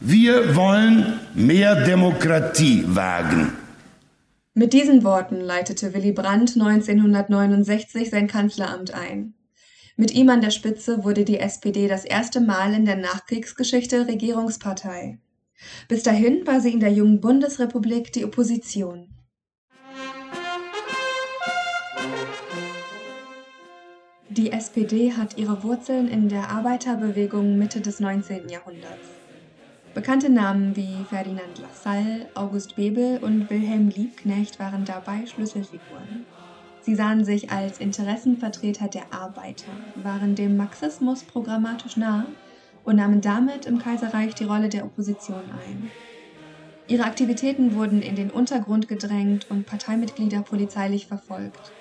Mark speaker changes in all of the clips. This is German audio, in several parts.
Speaker 1: Wir wollen mehr Demokratie wagen.
Speaker 2: Mit diesen Worten leitete Willy Brandt 1969 sein Kanzleramt ein. Mit ihm an der Spitze wurde die SPD das erste Mal in der Nachkriegsgeschichte Regierungspartei. Bis dahin war sie in der jungen Bundesrepublik die Opposition. Die SPD hat ihre Wurzeln in der Arbeiterbewegung Mitte des 19. Jahrhunderts. Bekannte Namen wie Ferdinand Lassalle, August Bebel und Wilhelm Liebknecht waren dabei Schlüsselfiguren. Sie sahen sich als Interessenvertreter der Arbeiter, waren dem Marxismus programmatisch nah und nahmen damit im Kaiserreich die Rolle der Opposition ein. Ihre Aktivitäten wurden in den Untergrund gedrängt und Parteimitglieder polizeilich verfolgt.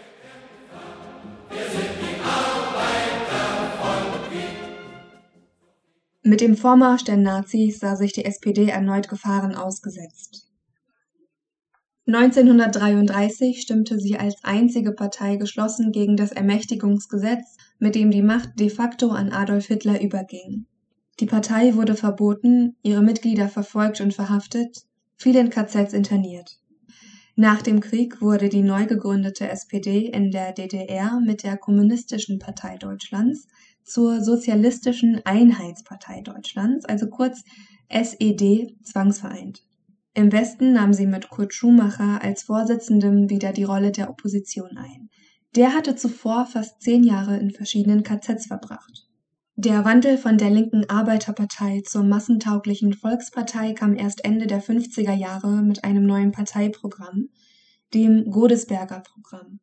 Speaker 2: Mit dem Vormarsch der Nazis sah sich die SPD erneut Gefahren ausgesetzt. 1933 stimmte sie als einzige Partei geschlossen gegen das Ermächtigungsgesetz, mit dem die Macht de facto an Adolf Hitler überging. Die Partei wurde verboten, ihre Mitglieder verfolgt und verhaftet, viele in KZs interniert. Nach dem Krieg wurde die neu gegründete SPD in der DDR mit der Kommunistischen Partei Deutschlands zur Sozialistischen Einheitspartei Deutschlands, also kurz SED, zwangsvereint. Im Westen nahm sie mit Kurt Schumacher als Vorsitzendem wieder die Rolle der Opposition ein. Der hatte zuvor fast zehn Jahre in verschiedenen KZs verbracht. Der Wandel von der linken Arbeiterpartei zur massentauglichen Volkspartei kam erst Ende der 50er Jahre mit einem neuen Parteiprogramm, dem Godesberger Programm.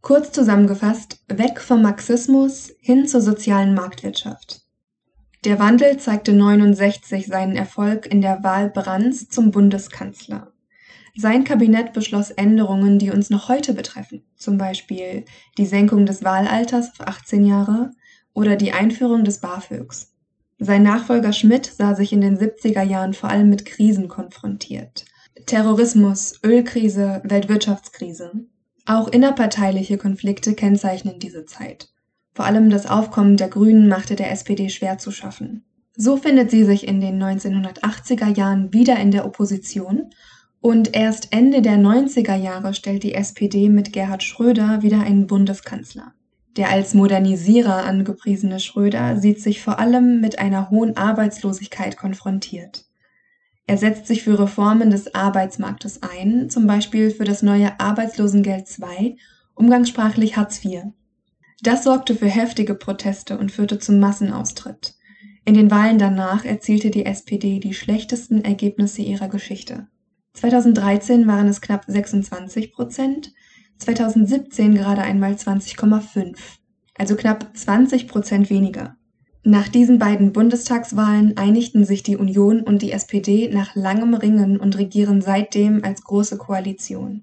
Speaker 2: Kurz zusammengefasst, weg vom Marxismus hin zur sozialen Marktwirtschaft. Der Wandel zeigte 69 seinen Erfolg in der Wahl Brandts zum Bundeskanzler. Sein Kabinett beschloss Änderungen, die uns noch heute betreffen, zum Beispiel die Senkung des Wahlalters auf 18 Jahre oder die Einführung des BAföGs. Sein Nachfolger Schmidt sah sich in den 70er Jahren vor allem mit Krisen konfrontiert. Terrorismus, Ölkrise, Weltwirtschaftskrise. Auch innerparteiliche Konflikte kennzeichnen diese Zeit. Vor allem das Aufkommen der Grünen machte der SPD schwer zu schaffen. So findet sie sich in den 1980er Jahren wieder in der Opposition und erst Ende der 90er Jahre stellt die SPD mit Gerhard Schröder wieder einen Bundeskanzler. Der als Modernisierer angepriesene Schröder sieht sich vor allem mit einer hohen Arbeitslosigkeit konfrontiert. Er setzt sich für Reformen des Arbeitsmarktes ein, zum Beispiel für das neue Arbeitslosengeld II, umgangssprachlich Hartz IV. Das sorgte für heftige Proteste und führte zum Massenaustritt. In den Wahlen danach erzielte die SPD die schlechtesten Ergebnisse ihrer Geschichte. 2013 waren es knapp 26 Prozent, 2017 gerade einmal 20,5, also knapp 20 Prozent weniger. Nach diesen beiden Bundestagswahlen einigten sich die Union und die SPD nach langem Ringen und regieren seitdem als Große Koalition.